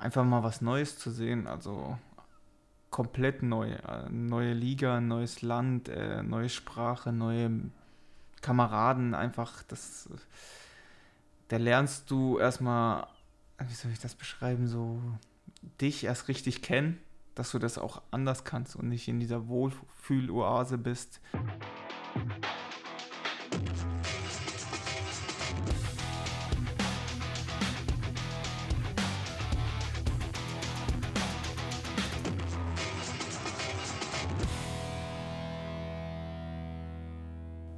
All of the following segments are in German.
einfach mal was Neues zu sehen. Also komplett neu. Äh, neue Liga, neues Land, äh, neue Sprache, neue Kameraden. Einfach, das. Da lernst du erstmal, wie soll ich das beschreiben, so dich erst richtig kennen, dass du das auch anders kannst und nicht in dieser Wohlfühloase bist.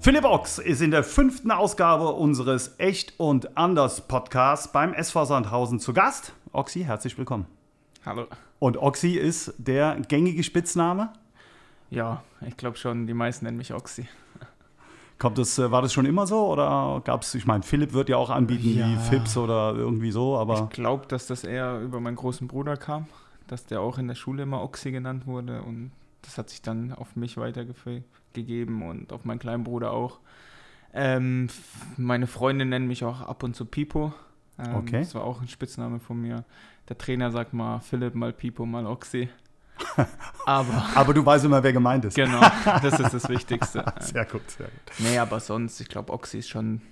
Philipp Ochs ist in der fünften Ausgabe unseres Echt und Anders Podcasts beim SV Sandhausen zu Gast. Oxy, herzlich willkommen. Hallo. Und Oxy ist der gängige Spitzname? Ja, ich glaube schon, die meisten nennen mich Oxy. Kommt das, äh, war das schon immer so oder gab es, ich meine, Philipp wird ja auch anbieten ja. wie Fips oder irgendwie so, aber. Ich glaube, dass das eher über meinen großen Bruder kam, dass der auch in der Schule immer Oxy genannt wurde und das hat sich dann auf mich weitergeführt gegeben und auf meinen kleinen Bruder auch. Ähm, meine Freunde nennen mich auch ab und zu Pipo. Ähm, okay. Das war auch ein Spitzname von mir. Der Trainer sagt mal Philipp, mal Pipo, mal Oxy. aber, aber du weißt immer, wer gemeint ist. Genau, das ist das Wichtigste. sehr gut, sehr gut. Nee, aber sonst, ich glaube, Oxy ist schon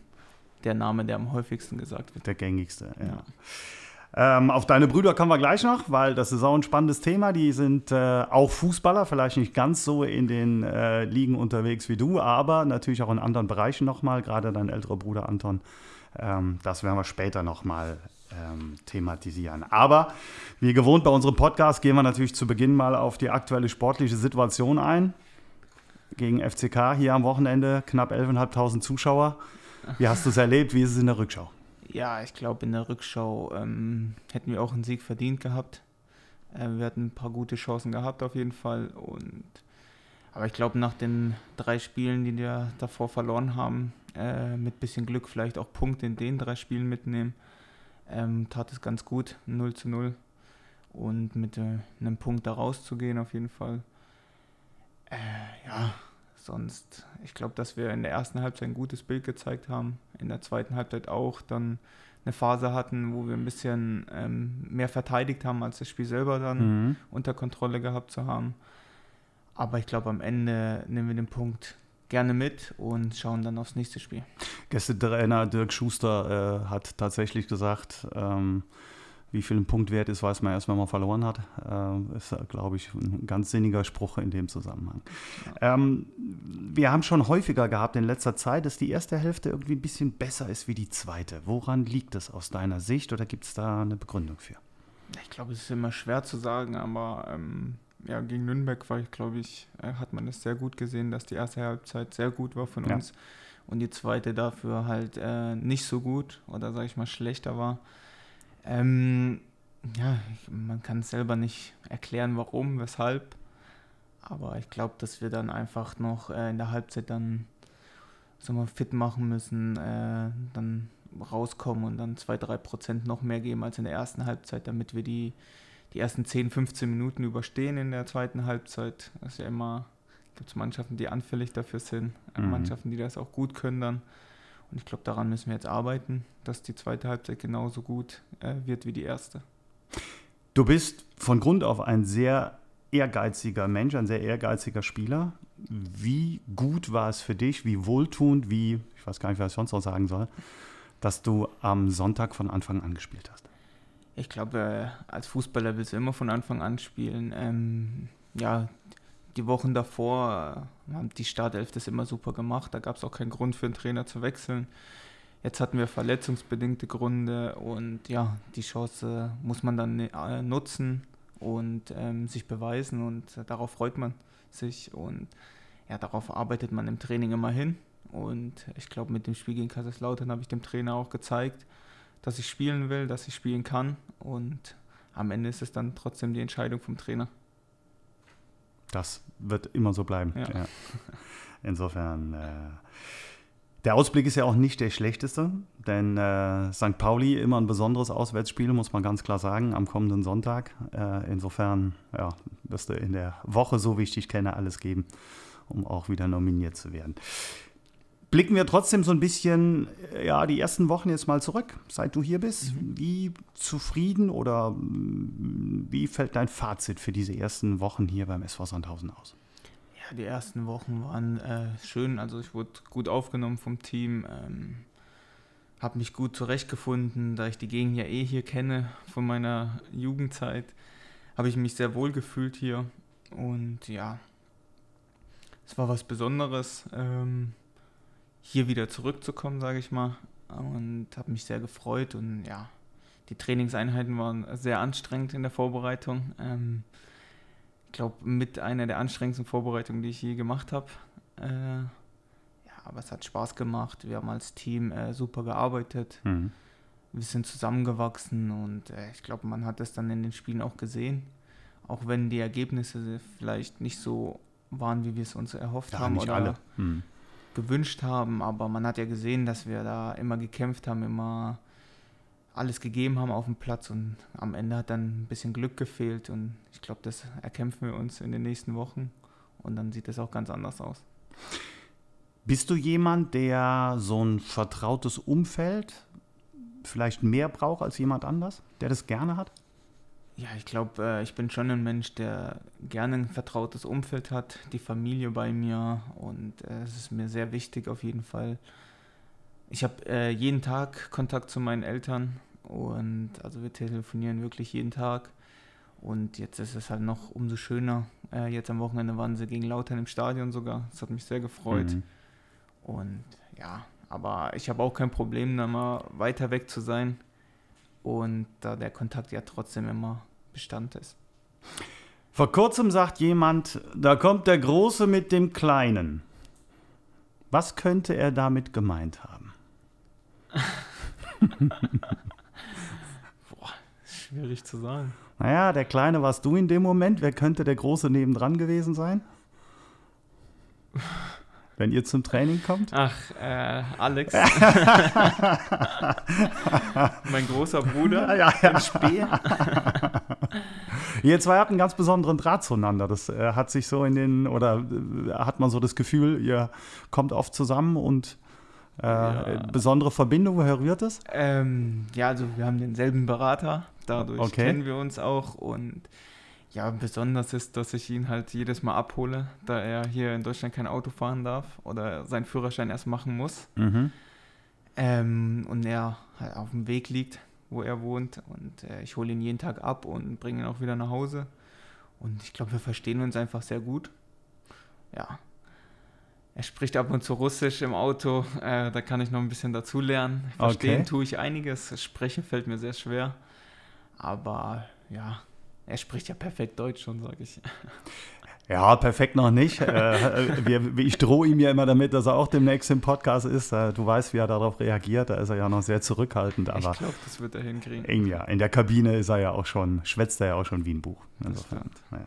der Name, der am häufigsten gesagt wird. Der gängigste, ja. ja. Ähm, auf deine Brüder kommen wir gleich noch, weil das ist auch ein spannendes Thema. Die sind äh, auch Fußballer, vielleicht nicht ganz so in den äh, Ligen unterwegs wie du, aber natürlich auch in anderen Bereichen nochmal, gerade dein älterer Bruder Anton. Ähm, das werden wir später nochmal ähm, thematisieren. Aber wie gewohnt bei unserem Podcast gehen wir natürlich zu Beginn mal auf die aktuelle sportliche Situation ein. Gegen FCK hier am Wochenende knapp 11.500 Zuschauer. Wie hast du es erlebt? Wie ist es in der Rückschau? Ja, ich glaube, in der Rückschau ähm, hätten wir auch einen Sieg verdient gehabt. Äh, wir hatten ein paar gute Chancen gehabt auf jeden Fall. Und, aber ich glaube, nach den drei Spielen, die wir davor verloren haben, äh, mit bisschen Glück vielleicht auch Punkte in den drei Spielen mitnehmen, ähm, tat es ganz gut, 0 zu 0. Und mit äh, einem Punkt da rauszugehen auf jeden Fall. Äh, ja, sonst, ich glaube, dass wir in der ersten Halbzeit ein gutes Bild gezeigt haben, in der zweiten Halbzeit auch dann eine Phase hatten, wo wir ein bisschen ähm, mehr verteidigt haben, als das Spiel selber dann mhm. unter Kontrolle gehabt zu haben. Aber ich glaube, am Ende nehmen wir den Punkt gerne mit und schauen dann aufs nächste Spiel. Gästetrainer Dirk Schuster äh, hat tatsächlich gesagt, ähm, wie viel ein Punkt wert ist, weiß man erst, wenn man verloren hat. Äh, ist, glaube ich, ein ganz sinniger Spruch in dem Zusammenhang. Ähm, wir haben schon häufiger gehabt in letzter Zeit, dass die erste Hälfte irgendwie ein bisschen besser ist wie die zweite. Woran liegt das aus deiner Sicht oder gibt es da eine Begründung für? Ich glaube, es ist immer schwer zu sagen, aber ähm, ja, gegen Nürnberg war ich, glaube ich, äh, hat man es sehr gut gesehen, dass die erste Halbzeit sehr gut war von ja. uns und die zweite dafür halt äh, nicht so gut oder sage ich mal schlechter war. Ähm, ja, ich, man kann es selber nicht erklären, warum, weshalb. Aber ich glaube, dass wir dann einfach noch äh, in der Halbzeit dann sagen wir, fit machen müssen, äh, dann rauskommen und dann 2-3 Prozent noch mehr geben als in der ersten Halbzeit, damit wir die, die ersten 10, 15 Minuten überstehen in der zweiten Halbzeit. Das ist ja immer, gibt es Mannschaften, die anfällig dafür sind, mhm. Mannschaften, die das auch gut können dann. Und ich glaube, daran müssen wir jetzt arbeiten, dass die zweite Halbzeit genauso gut äh, wird wie die erste. Du bist von Grund auf ein sehr ehrgeiziger Mensch, ein sehr ehrgeiziger Spieler. Wie gut war es für dich, wie wohltuend, wie, ich weiß gar nicht, was ich sonst noch sagen soll, dass du am Sonntag von Anfang an gespielt hast? Ich glaube, äh, als Fußballer willst du immer von Anfang an spielen. Ähm, ja, die Wochen davor äh, haben die Startelf das immer super gemacht. Da gab es auch keinen Grund für einen Trainer zu wechseln. Jetzt hatten wir verletzungsbedingte Gründe und ja, die Chance muss man dann äh, nutzen und ähm, sich beweisen und äh, darauf freut man sich und ja, darauf arbeitet man im Training immer hin. Und ich glaube, mit dem Spiel gegen Kaiserslautern habe ich dem Trainer auch gezeigt, dass ich spielen will, dass ich spielen kann und am Ende ist es dann trotzdem die Entscheidung vom Trainer. Das wird immer so bleiben. Ja. Ja. Insofern, äh, der Ausblick ist ja auch nicht der schlechteste, denn äh, St. Pauli immer ein besonderes Auswärtsspiel, muss man ganz klar sagen, am kommenden Sonntag. Äh, insofern ja, wirst du in der Woche, so wichtig kenne, alles geben, um auch wieder nominiert zu werden. Blicken wir trotzdem so ein bisschen, äh, ja, die ersten Wochen jetzt mal zurück, seit du hier bist. Mhm. Wie zufrieden oder mm, wie fällt dein Fazit für diese ersten Wochen hier beim SV Sandhausen aus? Ja, die ersten Wochen waren äh, schön. Also ich wurde gut aufgenommen vom Team. Ähm, habe mich gut zurechtgefunden, da ich die Gegend ja eh hier kenne von meiner Jugendzeit, habe ich mich sehr wohl gefühlt hier und ja, es war was Besonderes, ähm, hier wieder zurückzukommen, sage ich mal, und habe mich sehr gefreut und ja, die Trainingseinheiten waren sehr anstrengend in der Vorbereitung. Ähm, ich glaube, mit einer der anstrengendsten Vorbereitungen, die ich je gemacht habe. Äh, aber es hat Spaß gemacht. Wir haben als Team äh, super gearbeitet. Mhm. Wir sind zusammengewachsen und äh, ich glaube, man hat es dann in den Spielen auch gesehen. Auch wenn die Ergebnisse vielleicht nicht so waren, wie wir es uns erhofft ja, haben oder alle. Mhm. Gewünscht haben. Aber man hat ja gesehen, dass wir da immer gekämpft haben, immer alles gegeben haben auf dem Platz und am Ende hat dann ein bisschen Glück gefehlt und ich glaube, das erkämpfen wir uns in den nächsten Wochen und dann sieht es auch ganz anders aus. Bist du jemand, der so ein vertrautes Umfeld vielleicht mehr braucht als jemand anders, der das gerne hat? Ja, ich glaube, äh, ich bin schon ein Mensch, der gerne ein vertrautes Umfeld hat, die Familie bei mir und äh, es ist mir sehr wichtig auf jeden Fall. Ich habe äh, jeden Tag Kontakt zu meinen Eltern und also wir telefonieren wirklich jeden Tag und jetzt ist es halt noch umso schöner. Äh, jetzt am Wochenende waren sie gegen Lautern im Stadion sogar. Das hat mich sehr gefreut. Mhm. Und ja, aber ich habe auch kein Problem, da mal weiter weg zu sein und da der Kontakt ja trotzdem immer Bestand ist. Vor kurzem sagt jemand, da kommt der Große mit dem Kleinen. Was könnte er damit gemeint haben? Boah, schwierig zu sagen. Naja, der Kleine warst du in dem Moment. Wer könnte der Große nebendran gewesen sein? wenn ihr zum Training kommt? Ach, äh, Alex. mein großer Bruder ja, ja. im Spiel. Ihr zwei habt einen ganz besonderen Draht zueinander. Das äh, hat sich so in den, oder äh, hat man so das Gefühl, ihr kommt oft zusammen und äh, ja. besondere Verbindung, woher rührt es? Ähm, ja, also wir haben denselben Berater, dadurch okay. kennen wir uns auch und ja, besonders ist, dass ich ihn halt jedes Mal abhole, da er hier in Deutschland kein Auto fahren darf oder seinen Führerschein erst machen muss. Mhm. Ähm, und er halt auf dem Weg liegt, wo er wohnt. Und äh, ich hole ihn jeden Tag ab und bringe ihn auch wieder nach Hause. Und ich glaube, wir verstehen uns einfach sehr gut. Ja. Er spricht ab und zu Russisch im Auto. Äh, da kann ich noch ein bisschen dazu lernen. Verstehen okay. tue ich einiges. Sprechen fällt mir sehr schwer. Aber ja, er spricht ja perfekt Deutsch schon, sage ich. Ja, perfekt noch nicht. äh, wir, ich drohe ihm ja immer damit, dass er auch demnächst im Podcast ist. Äh, du weißt, wie er darauf reagiert. Da ist er ja noch sehr zurückhaltend. Aber ich glaube, das wird er hinkriegen. In, ja, in der Kabine ist er ja auch schon, schwätzt er ja auch schon wie ein Buch. Insofern, naja.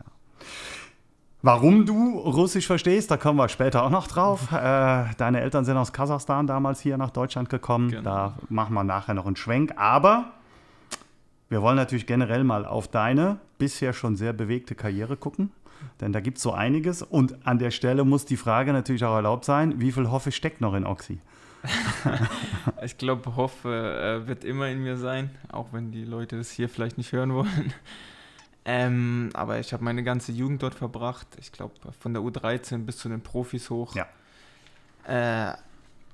Warum du Russisch verstehst, da kommen wir später auch noch drauf. Äh, deine Eltern sind aus Kasachstan damals hier nach Deutschland gekommen. Genau. Da machen wir nachher noch einen Schwenk. Aber wir wollen natürlich generell mal auf deine bisher schon sehr bewegte Karriere gucken, denn da gibt es so einiges. Und an der Stelle muss die Frage natürlich auch erlaubt sein, wie viel Hoffe steckt noch in Oxy? ich glaube, Hoffe äh, wird immer in mir sein, auch wenn die Leute das hier vielleicht nicht hören wollen. Ähm, aber ich habe meine ganze Jugend dort verbracht. Ich glaube, von der U13 bis zu den Profis hoch. Ja. Äh,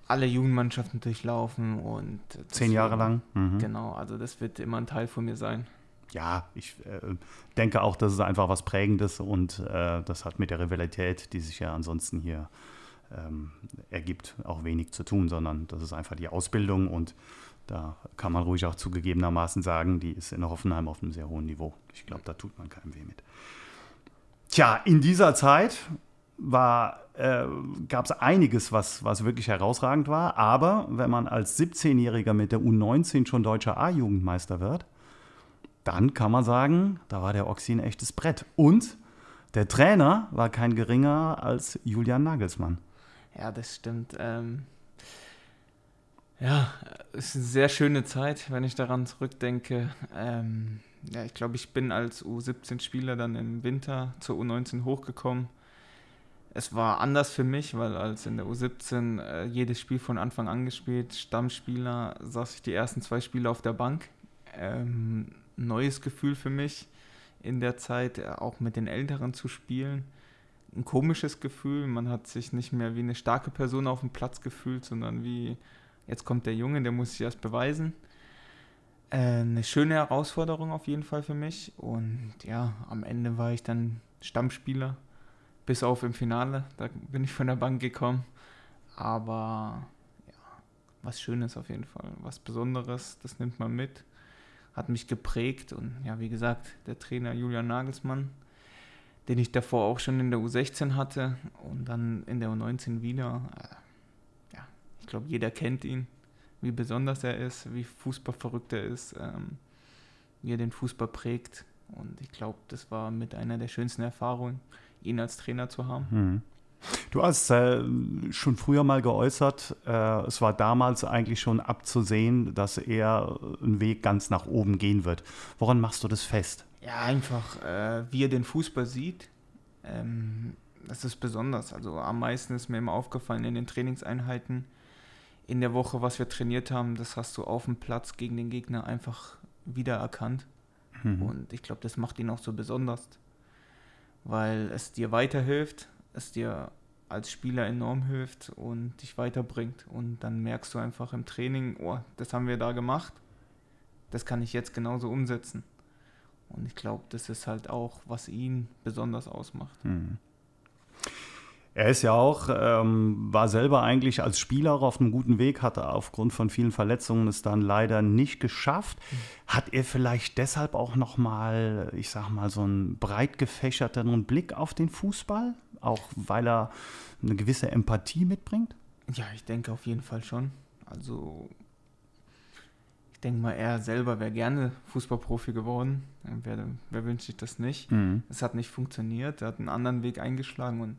alle Jugendmannschaften durchlaufen und zehn Jahre lang. Mhm. Genau, also das wird immer ein Teil von mir sein. Ja, ich äh, denke auch, das ist einfach was Prägendes und äh, das hat mit der Rivalität, die sich ja ansonsten hier ähm, ergibt, auch wenig zu tun, sondern das ist einfach die Ausbildung und da kann man ruhig auch zugegebenermaßen sagen, die ist in Hoffenheim auf einem sehr hohen Niveau. Ich glaube, da tut man keinem weh mit. Tja, in dieser Zeit äh, gab es einiges, was, was wirklich herausragend war. Aber wenn man als 17-Jähriger mit der U19 schon deutscher A-Jugendmeister wird, dann kann man sagen, da war der Oxy ein echtes Brett. Und der Trainer war kein geringer als Julian Nagelsmann. Ja, das stimmt. Ähm, ja, es ist eine sehr schöne Zeit, wenn ich daran zurückdenke. Ähm, ja, ich glaube, ich bin als U17-Spieler dann im Winter zur U19 hochgekommen es war anders für mich, weil als in der U17 äh, jedes Spiel von Anfang an gespielt, Stammspieler, saß ich die ersten zwei Spiele auf der Bank. Ähm, neues Gefühl für mich in der Zeit, äh, auch mit den Älteren zu spielen. Ein komisches Gefühl, man hat sich nicht mehr wie eine starke Person auf dem Platz gefühlt, sondern wie, jetzt kommt der Junge, der muss sich erst beweisen. Äh, eine schöne Herausforderung auf jeden Fall für mich. Und ja, am Ende war ich dann Stammspieler bis auf im Finale, da bin ich von der Bank gekommen. Aber ja, was Schönes auf jeden Fall, was Besonderes, das nimmt man mit. Hat mich geprägt und ja, wie gesagt, der Trainer Julian Nagelsmann, den ich davor auch schon in der U16 hatte und dann in der U19 wieder. Äh, ja, ich glaube, jeder kennt ihn, wie besonders er ist, wie fußballverrückt er ist, ähm, wie er den Fußball prägt. Und ich glaube, das war mit einer der schönsten Erfahrungen, ihn als Trainer zu haben. Mhm. Du hast äh, schon früher mal geäußert, äh, es war damals eigentlich schon abzusehen, dass er einen Weg ganz nach oben gehen wird. Woran machst du das fest? Ja, einfach, äh, wie er den Fußball sieht. Ähm, das ist besonders. Also am meisten ist mir immer aufgefallen in den Trainingseinheiten in der Woche, was wir trainiert haben, das hast du auf dem Platz gegen den Gegner einfach wiedererkannt. Mhm. Und ich glaube, das macht ihn auch so besonders weil es dir weiterhilft, es dir als Spieler enorm hilft und dich weiterbringt. Und dann merkst du einfach im Training, oh, das haben wir da gemacht, das kann ich jetzt genauso umsetzen. Und ich glaube, das ist halt auch, was ihn besonders ausmacht. Mhm. Er ist ja auch, ähm, war selber eigentlich als Spieler auf einem guten Weg, hatte aufgrund von vielen Verletzungen es dann leider nicht geschafft. Mhm. Hat er vielleicht deshalb auch nochmal, ich sag mal, so einen breit gefächerteren Blick auf den Fußball? Auch weil er eine gewisse Empathie mitbringt? Ja, ich denke auf jeden Fall schon. Also, ich denke mal, er selber wäre gerne Fußballprofi geworden. Wer, wer wünscht sich das nicht? Mhm. Es hat nicht funktioniert. Er hat einen anderen Weg eingeschlagen und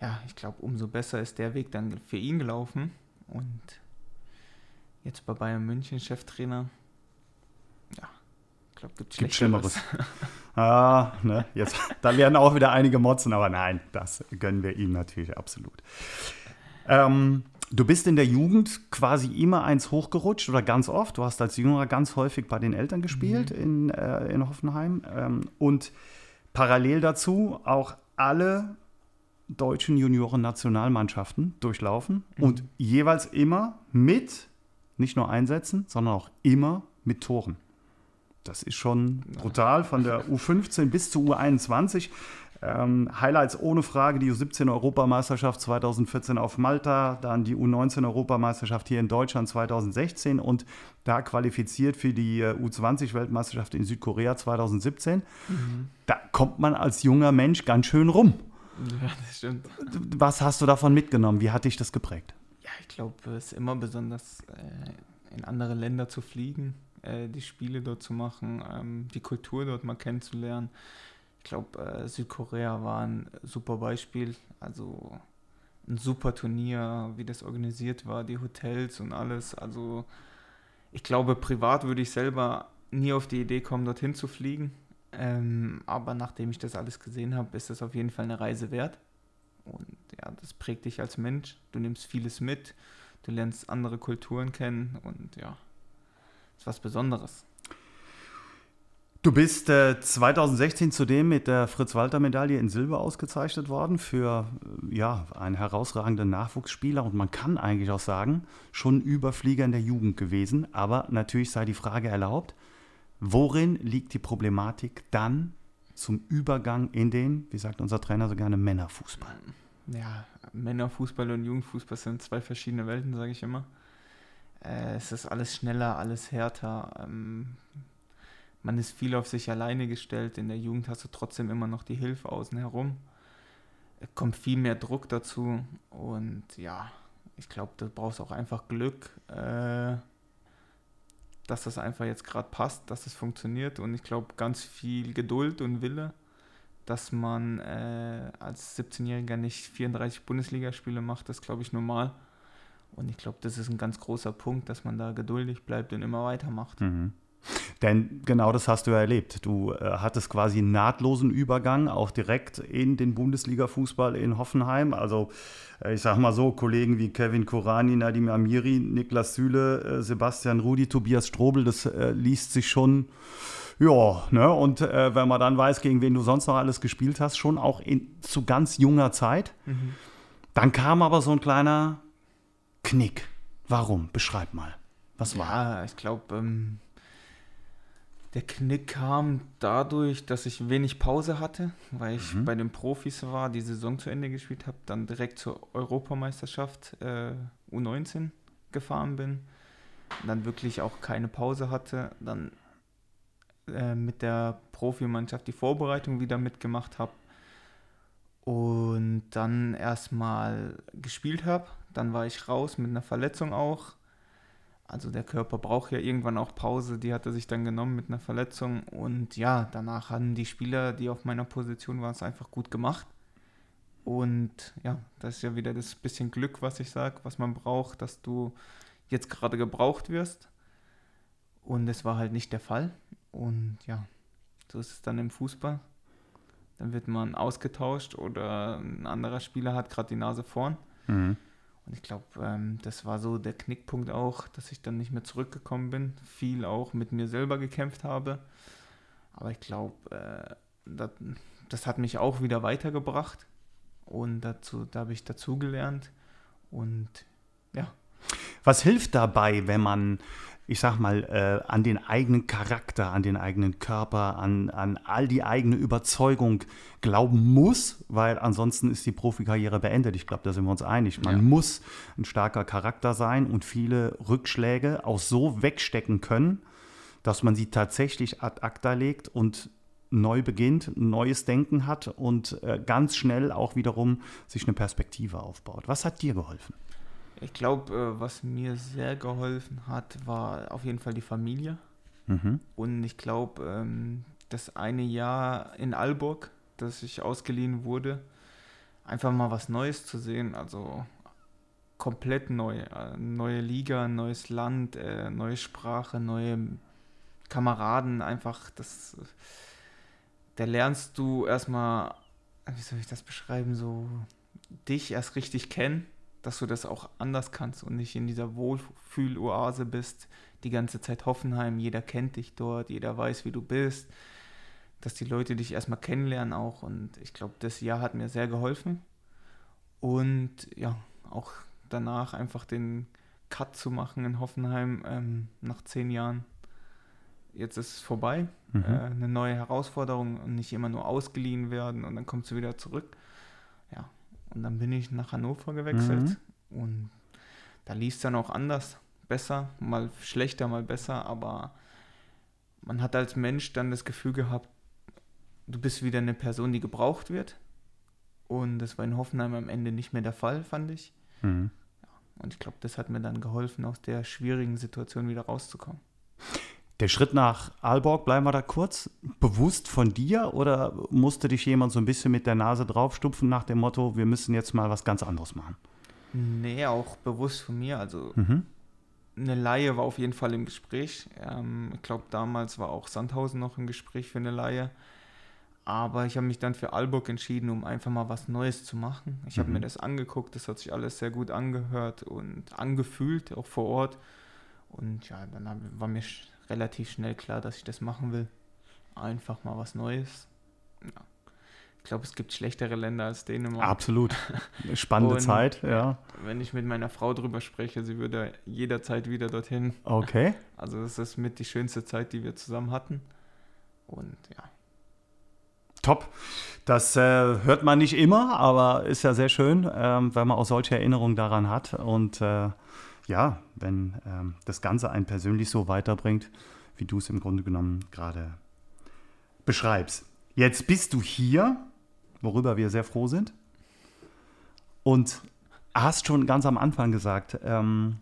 ja, ich glaube, umso besser ist der Weg dann für ihn gelaufen. Und jetzt bei Bayern München, Cheftrainer, ja, ich glaube, gibt, gibt Schlimmeres. ah, ne, jetzt, da werden auch wieder einige motzen, aber nein, das gönnen wir ihm natürlich absolut. Ähm, du bist in der Jugend quasi immer eins hochgerutscht oder ganz oft. Du hast als Jüngerer ganz häufig bei den Eltern gespielt mhm. in, äh, in Hoffenheim. Ähm, und parallel dazu auch alle deutschen Junioren-Nationalmannschaften durchlaufen mhm. und jeweils immer mit, nicht nur Einsätzen, sondern auch immer mit Toren. Das ist schon brutal, von der U15 bis zur U21. Ähm, Highlights ohne Frage, die U17-Europameisterschaft 2014 auf Malta, dann die U19-Europameisterschaft hier in Deutschland 2016 und da qualifiziert für die äh, U20-Weltmeisterschaft in Südkorea 2017. Mhm. Da kommt man als junger Mensch ganz schön rum. Ja, das stimmt. Was hast du davon mitgenommen? Wie hat dich das geprägt? Ja, ich glaube, es ist immer besonders, äh, in andere Länder zu fliegen, äh, die Spiele dort zu machen, ähm, die Kultur dort mal kennenzulernen. Ich glaube, äh, Südkorea war ein super Beispiel. Also ein super Turnier, wie das organisiert war, die Hotels und alles. Also ich glaube, privat würde ich selber nie auf die Idee kommen, dorthin zu fliegen. Ähm, aber nachdem ich das alles gesehen habe, ist das auf jeden Fall eine Reise wert. Und ja, das prägt dich als Mensch. Du nimmst vieles mit, du lernst andere Kulturen kennen und ja, ist was Besonderes. Du bist äh, 2016 zudem mit der Fritz-Walter-Medaille in Silber ausgezeichnet worden für äh, ja, einen herausragenden Nachwuchsspieler und man kann eigentlich auch sagen, schon Überflieger in der Jugend gewesen. Aber natürlich sei die Frage erlaubt, Worin liegt die Problematik dann zum Übergang in den, wie sagt unser Trainer so gerne, Männerfußball? Ja, Männerfußball und Jugendfußball sind zwei verschiedene Welten, sage ich immer. Äh, es ist alles schneller, alles härter. Ähm, man ist viel auf sich alleine gestellt. In der Jugend hast du trotzdem immer noch die Hilfe außen herum. Es kommt viel mehr Druck dazu. Und ja, ich glaube, du brauchst auch einfach Glück. Äh, dass das einfach jetzt gerade passt, dass es funktioniert und ich glaube ganz viel Geduld und Wille, dass man äh, als 17-Jähriger nicht 34 Bundesligaspiele macht, das glaube ich normal. Und ich glaube, das ist ein ganz großer Punkt, dass man da geduldig bleibt und immer weitermacht. Mhm. Denn genau das hast du ja erlebt. Du äh, hattest quasi einen nahtlosen Übergang auch direkt in den Bundesliga-Fußball in Hoffenheim. Also äh, ich sage mal so, Kollegen wie Kevin Korani, Nadim Amiri, Niklas Süle, äh, Sebastian Rudi, Tobias Strobel, das äh, liest sich schon, ja, ne? Und äh, wenn man dann weiß, gegen wen du sonst noch alles gespielt hast, schon auch in, zu ganz junger Zeit. Mhm. Dann kam aber so ein kleiner Knick. Warum? Beschreib mal. Was war? Ja, ich glaube, ähm, der Knick kam dadurch, dass ich wenig Pause hatte, weil ich mhm. bei den Profis war, die Saison zu Ende gespielt habe, dann direkt zur Europameisterschaft äh, U19 gefahren bin, dann wirklich auch keine Pause hatte, dann äh, mit der Profimannschaft die Vorbereitung wieder mitgemacht habe und dann erstmal gespielt habe. Dann war ich raus mit einer Verletzung auch also der Körper braucht ja irgendwann auch Pause, die hat er sich dann genommen mit einer Verletzung. Und ja, danach haben die Spieler, die auf meiner Position waren, es einfach gut gemacht. Und ja, das ist ja wieder das bisschen Glück, was ich sage, was man braucht, dass du jetzt gerade gebraucht wirst. Und es war halt nicht der Fall. Und ja, so ist es dann im Fußball. Dann wird man ausgetauscht oder ein anderer Spieler hat gerade die Nase vorn. Mhm. Und ich glaube, ähm, das war so der Knickpunkt auch, dass ich dann nicht mehr zurückgekommen bin. Viel auch mit mir selber gekämpft habe. Aber ich glaube, äh, das, das, hat mich auch wieder weitergebracht. Und dazu, da habe ich dazugelernt. Und ja. Was hilft dabei, wenn man ich sag mal, äh, an den eigenen Charakter, an den eigenen Körper, an, an all die eigene Überzeugung glauben muss, weil ansonsten ist die Profikarriere beendet. Ich glaube, da sind wir uns einig. Man ja. muss ein starker Charakter sein und viele Rückschläge auch so wegstecken können, dass man sie tatsächlich ad acta legt und neu beginnt, neues Denken hat und äh, ganz schnell auch wiederum sich eine Perspektive aufbaut. Was hat dir geholfen? Ich glaube, äh, was mir sehr geholfen hat, war auf jeden Fall die Familie. Mhm. Und ich glaube, ähm, das eine Jahr in Alburg, das ich ausgeliehen wurde, einfach mal was Neues zu sehen, also komplett neu. Äh, neue Liga, neues Land, äh, neue Sprache, neue Kameraden, einfach das. Da lernst du erstmal, wie soll ich das beschreiben, so dich erst richtig kennen dass du das auch anders kannst und nicht in dieser Wohlfühloase bist, die ganze Zeit Hoffenheim, jeder kennt dich dort, jeder weiß, wie du bist, dass die Leute dich erstmal kennenlernen auch und ich glaube, das Jahr hat mir sehr geholfen und ja, auch danach einfach den Cut zu machen in Hoffenheim ähm, nach zehn Jahren. Jetzt ist es vorbei, mhm. äh, eine neue Herausforderung und nicht immer nur ausgeliehen werden und dann kommst du wieder zurück. Und dann bin ich nach Hannover gewechselt mhm. und da lief es dann auch anders, besser, mal schlechter, mal besser, aber man hat als Mensch dann das Gefühl gehabt, du bist wieder eine Person, die gebraucht wird. Und das war in Hoffenheim am Ende nicht mehr der Fall, fand ich. Mhm. Und ich glaube, das hat mir dann geholfen, aus der schwierigen Situation wieder rauszukommen. Der Schritt nach Aalborg, bleiben wir da kurz, bewusst von dir oder musste dich jemand so ein bisschen mit der Nase draufstupfen nach dem Motto, wir müssen jetzt mal was ganz anderes machen? Nee, auch bewusst von mir. Also mhm. eine Laie war auf jeden Fall im Gespräch. Ähm, ich glaube, damals war auch Sandhausen noch im Gespräch für eine Laie. Aber ich habe mich dann für Aalborg entschieden, um einfach mal was Neues zu machen. Ich habe mhm. mir das angeguckt, das hat sich alles sehr gut angehört und angefühlt, auch vor Ort. Und ja, dann war mir relativ schnell klar, dass ich das machen will. Einfach mal was Neues. Ja. Ich glaube, es gibt schlechtere Länder als Dänemark. Absolut. Spannende Und, Zeit, ja. Wenn ich mit meiner Frau drüber spreche, sie würde jederzeit wieder dorthin. Okay. Also das ist mit die schönste Zeit, die wir zusammen hatten. Und ja. Top. Das äh, hört man nicht immer, aber ist ja sehr schön, ähm, wenn man auch solche Erinnerungen daran hat. Und äh, ja, wenn ähm, das Ganze einen persönlich so weiterbringt, wie du es im Grunde genommen gerade beschreibst. Jetzt bist du hier, worüber wir sehr froh sind. Und hast schon ganz am Anfang gesagt, ähm,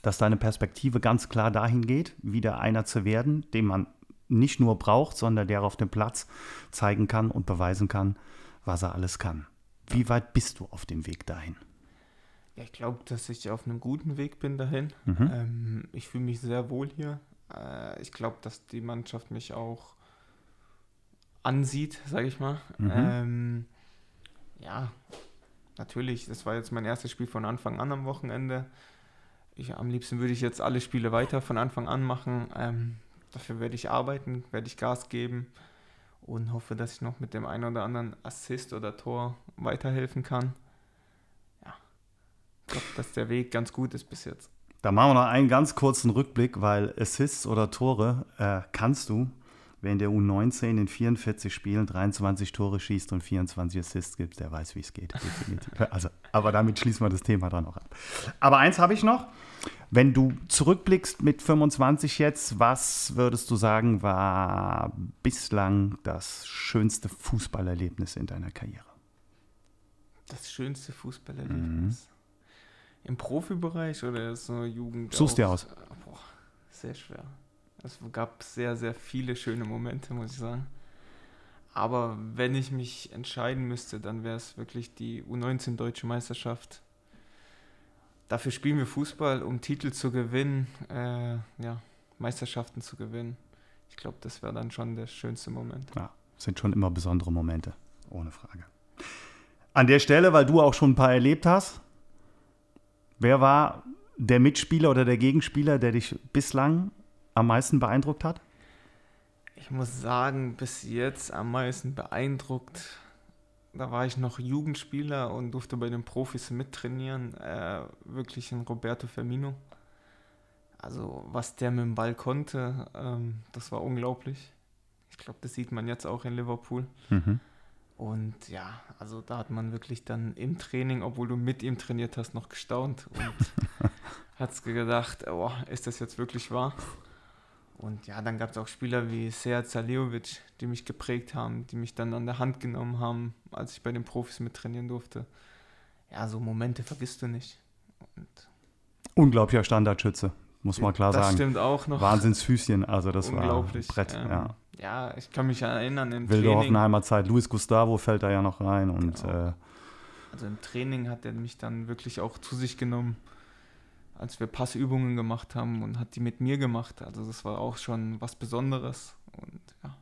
dass deine Perspektive ganz klar dahin geht, wieder einer zu werden, den man nicht nur braucht, sondern der auf dem Platz zeigen kann und beweisen kann, was er alles kann. Wie weit bist du auf dem Weg dahin? Ja, ich glaube, dass ich auf einem guten Weg bin dahin. Mhm. Ähm, ich fühle mich sehr wohl hier. Äh, ich glaube, dass die Mannschaft mich auch ansieht, sage ich mal. Mhm. Ähm, ja, natürlich, das war jetzt mein erstes Spiel von Anfang an am Wochenende. Ich, am liebsten würde ich jetzt alle Spiele weiter von Anfang an machen. Ähm, dafür werde ich arbeiten, werde ich Gas geben und hoffe, dass ich noch mit dem einen oder anderen Assist oder Tor weiterhelfen kann. Glaube, dass der Weg ganz gut ist bis jetzt. Da machen wir noch einen ganz kurzen Rückblick, weil Assists oder Tore äh, kannst du, wenn der U19 in 44 Spielen 23 Tore schießt und 24 Assists gibt, der weiß, wie es geht. also, aber damit schließen wir das Thema dann noch ab. Aber eins habe ich noch. Wenn du zurückblickst mit 25 jetzt, was würdest du sagen, war bislang das schönste Fußballerlebnis in deiner Karriere? Das schönste Fußballerlebnis? Mhm. Im Profibereich oder so Jugend? Suchst dir aus. Boah, sehr schwer. Es gab sehr, sehr viele schöne Momente, muss ich sagen. Aber wenn ich mich entscheiden müsste, dann wäre es wirklich die U19 Deutsche Meisterschaft dafür spielen wir Fußball, um Titel zu gewinnen, äh, ja, Meisterschaften zu gewinnen. Ich glaube, das wäre dann schon der schönste Moment. Ja, sind schon immer besondere Momente, ohne Frage. An der Stelle, weil du auch schon ein paar erlebt hast, wer war der Mitspieler oder der Gegenspieler, der dich bislang am meisten beeindruckt hat? Ich muss sagen, bis jetzt am meisten beeindruckt da war ich noch Jugendspieler und durfte bei den Profis mittrainieren. Äh, wirklich ein Roberto Firmino. Also was der mit dem Ball konnte, ähm, das war unglaublich. Ich glaube, das sieht man jetzt auch in Liverpool. Mhm. Und ja, also da hat man wirklich dann im Training, obwohl du mit ihm trainiert hast, noch gestaunt und hat gedacht, oh, ist das jetzt wirklich wahr? Und ja, dann gab es auch Spieler wie Sead Saliovic, die mich geprägt haben, die mich dann an der Hand genommen haben, als ich bei den Profis mittrainieren durfte. Ja, so Momente vergisst du nicht. Und Unglaublicher Standardschütze, muss man klar das sagen. Das stimmt auch noch. Wahnsinnsfüßchen, also das Unglaublich. war Brett. Ähm, ja. Ja, ich kann mich erinnern, im Wilde Training. Hoffenheimer Zeit, Luis Gustavo fällt da ja noch rein. Und, Genau. äh, Also im Training hat er mich dann wirklich auch zu sich genommen, als wir Passübungen gemacht haben und hat die mit mir gemacht. Also das war auch schon was Besonderes. Und ja,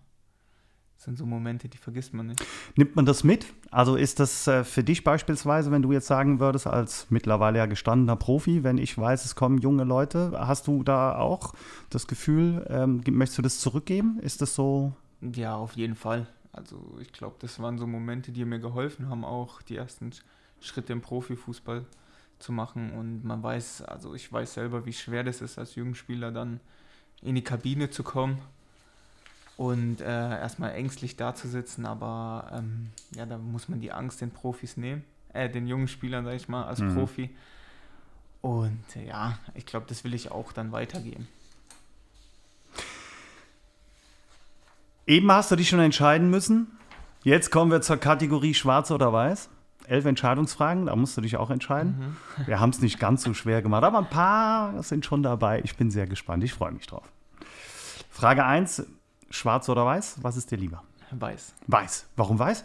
das sind so Momente, die vergisst man nicht. Nimmt man das mit? Also ist das äh, für dich beispielsweise, wenn du jetzt sagen würdest, als mittlerweile ja gestandener Profi, wenn ich weiß, es kommen junge Leute, hast du da auch das Gefühl, ähm, möchtest du das zurückgeben? Ist das so? Ja, auf jeden Fall. Also ich glaube, das waren so Momente, die mir geholfen haben, auch die ersten Schritte im Profifußball zu machen. Und man weiß, also ich weiß selber, wie schwer das ist, als Jugendspieler dann in die Kabine zu kommen und äh, erstmal ängstlich dazusitzen. Aber ähm, ja, da muss man die Angst den Profis nehmen, äh, den jungen Spielern, sag ich mal, als Mhm. Profi. Und äh, ja, ich glaube, das will ich auch dann weitergeben. Eben hast du dich schon entscheiden müssen. Jetzt kommen wir zur Kategorie Schwarz oder Weiß. Elf Entscheidungsfragen, da musst du dich auch entscheiden. Mhm. Wir haben es nicht ganz so schwer gemacht, aber ein paar sind schon dabei. Ich bin sehr gespannt, ich freue mich drauf. Frage 1, Schwarz oder Weiß? Was ist dir lieber? Weiß. Weiß. Warum Weiß?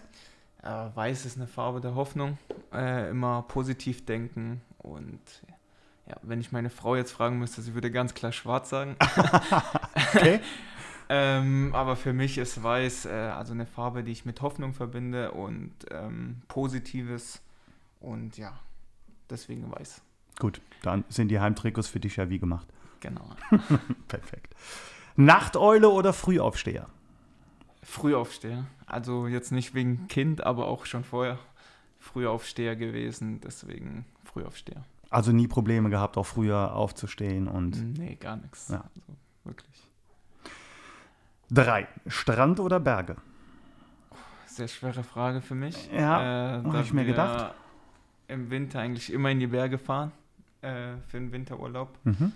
Äh, Weiß ist eine Farbe der Hoffnung. Äh, immer positiv denken. Und ja, wenn ich meine Frau jetzt fragen müsste, sie würde ganz klar schwarz sagen. Okay. ähm, aber für mich ist Weiß äh, also eine Farbe, die ich mit Hoffnung verbinde und ähm, Positives. Und ja, deswegen Weiß. Gut, dann sind die Heimtrikots für dich ja wie gemacht. Genau. Perfekt. Nachteule oder Frühaufsteher? Frühaufsteher. Also jetzt nicht wegen Kind, aber auch schon vorher Frühaufsteher gewesen. Deswegen Frühaufsteher. Also nie Probleme gehabt, auch früher aufzustehen und. Nee, gar nichts. Ja. Also wirklich. Drei. Strand oder Berge? Sehr schwere Frage für mich. Ja, hab da ich mir gedacht. Im Winter eigentlich immer in die Berge fahren äh, für den Winterurlaub. Mhm.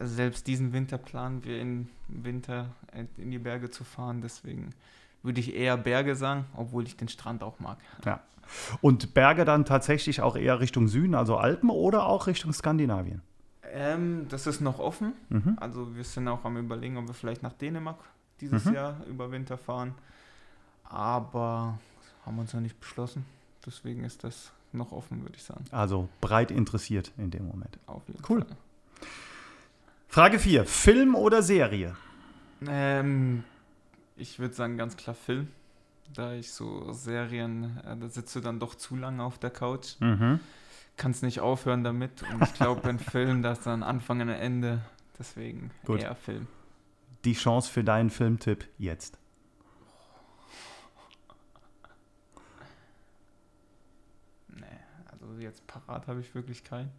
Selbst diesen Winter planen wir im Winter äh, in die Berge zu fahren. Deswegen würde ich eher Berge sagen, obwohl ich den Strand auch mag. Und Berge dann tatsächlich auch eher Richtung Süden, also Alpen oder auch Richtung Skandinavien? Ähm, das ist noch offen. Mhm. Also wir sind auch am überlegen, ob wir vielleicht nach Dänemark dieses Mhm. Jahr über Winter fahren. Aber haben wir uns noch nicht beschlossen. Deswegen ist das noch offen, würde ich sagen. Also breit interessiert in dem Moment. Auf jeden Cool. Fall. Frage 4. Film oder Serie? Ähm, ich würde sagen ganz klar Film. Da ich so Serien, äh, da sitzt du dann doch zu lange auf der Couch. Mhm. Kannst nicht aufhören damit. Und ich glaube, ein Film, da ist dann Anfang und Ende. Deswegen Gut. eher Film. Die Chance für deinen Filmtipp jetzt. Nee, also jetzt parat habe ich wirklich keinen.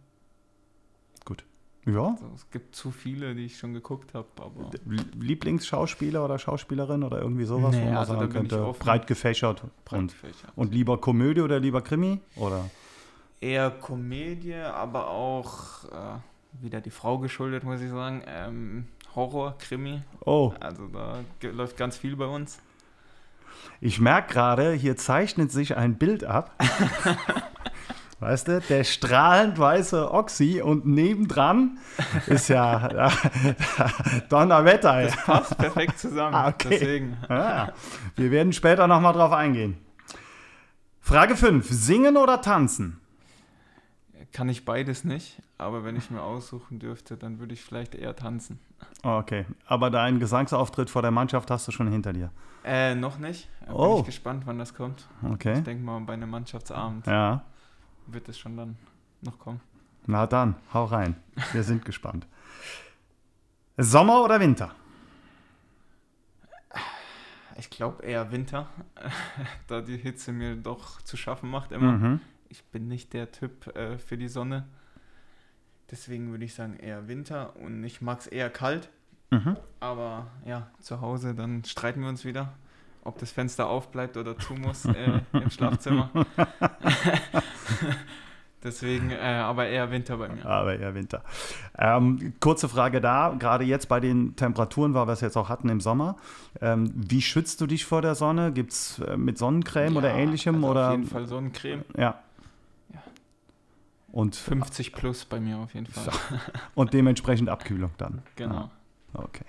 Ja. Also es gibt zu viele, die ich schon geguckt habe, aber Lieblingsschauspieler oder Schauspielerin oder irgendwie sowas, Nee, wo man also da sagen bin ich könnte, breit gefächert. breit Und, gefächert. und lieber Komödie oder lieber Krimi? Oder? Eher Komödie, aber auch äh, wieder die Frau geschuldet, muss ich sagen. Ähm, Horror, Krimi. Oh, Also da läuft ganz viel bei uns. ich merke gerade, hier zeichnet sich ein Bild ab. Weißt du, der strahlend weiße Oxy und nebendran ist ja Donnerwetter. ey. Passt perfekt zusammen. Ah, okay. Deswegen. Ah, wir werden später nochmal drauf eingehen. Frage 5. Singen oder tanzen? Kann ich beides nicht, aber wenn ich mir aussuchen dürfte, dann würde ich vielleicht eher tanzen. Okay, aber deinen Gesangsauftritt vor der Mannschaft hast du schon hinter dir. Äh, noch nicht. Äh, Bin Oh. ich gespannt, wann das kommt. Okay. Ich denke mal, bei einem Mannschaftsabend Ja, wird es schon dann noch kommen. na dann, hau rein. Wir sind gespannt. Sommer oder Winter? Ich glaube eher Winter, da die Hitze mir doch zu schaffen macht immer. Mhm. Ich bin nicht der Typ äh, für die Sonne. Deswegen würde ich sagen eher Winter und ich mag es eher kalt. Mhm. Aber ja, zu Hause, dann streiten wir uns wieder, ob das Fenster aufbleibt oder zu muss äh, im Schlafzimmer. Deswegen, äh, aber eher Winter bei mir. Aber eher Winter. Ähm, kurze Frage da, gerade jetzt bei den Temperaturen, weil wir es jetzt auch hatten im Sommer. Ähm, wie schützt du dich vor der Sonne? Gibt es äh, mit Sonnencreme oder Ja, ähnlichem? also oder? Auf jeden Fall Sonnencreme. Ja. Ja. Und, 50 plus bei mir auf jeden Fall. Und dementsprechend Abkühlung dann. Genau. Ah, okay.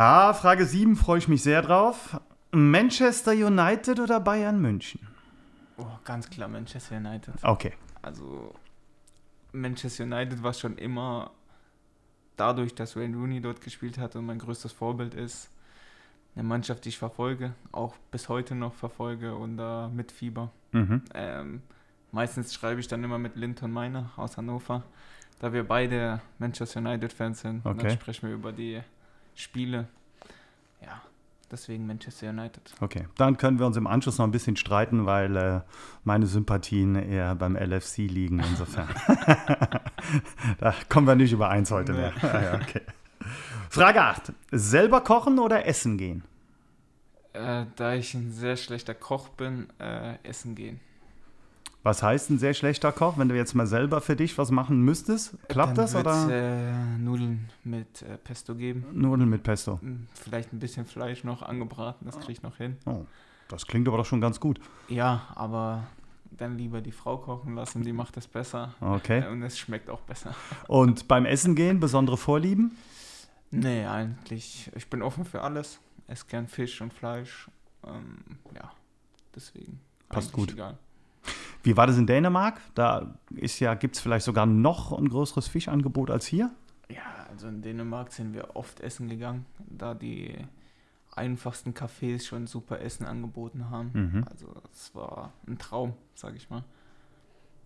Ah, Frage 7 freue ich mich sehr drauf. Manchester United oder Bayern München? Oh, ganz klar Manchester United. Okay. Also Manchester United war schon immer dadurch, dass Wayne Rooney dort gespielt hat und mein größtes Vorbild ist, eine Mannschaft, die ich verfolge, auch bis heute noch verfolge und da mit Fieber. Mhm. Ähm, meistens schreibe ich dann immer mit Linton Meiner aus Hannover, da wir beide Manchester United-Fans sind. Und Okay. dann sprechen wir über die Spiele. Ja, deswegen Manchester United. Okay, dann können wir uns im Anschluss noch ein bisschen streiten, weil äh, meine Sympathien eher beim LFC liegen. Insofern. da kommen wir nicht übereins heute mehr. Ah, ja, okay. Frage 8. Selber kochen oder essen gehen? Äh, da ich ein sehr schlechter Koch bin, äh, essen gehen. Was heißt ein sehr schlechter Koch, wenn du jetzt mal selber für dich was machen müsstest? Klappt Dann das oder Äh, Nudeln mit äh, Pesto geben. Nudeln mit Pesto? Hm, Vielleicht ein bisschen Fleisch noch angebraten, das kriege ich noch hin. Oh, das klingt aber doch schon ganz gut. Ja, aber dann lieber die Frau kochen lassen, die macht es besser. Okay. Und es schmeckt auch besser. Und beim Essen gehen besondere Vorlieben? Nee, eigentlich, ich bin offen für alles. Esse gern Fisch und Fleisch. Ähm, ja, deswegen. Passt gut. Egal. Wie war das in Dänemark? Da ist ja, gibt es vielleicht sogar noch ein größeres Fischangebot als hier? Ja, also in Dänemark sind wir oft essen gegangen, da die einfachsten Cafés schon super Essen angeboten haben. Mhm. Also es war ein Traum, sag ich mal.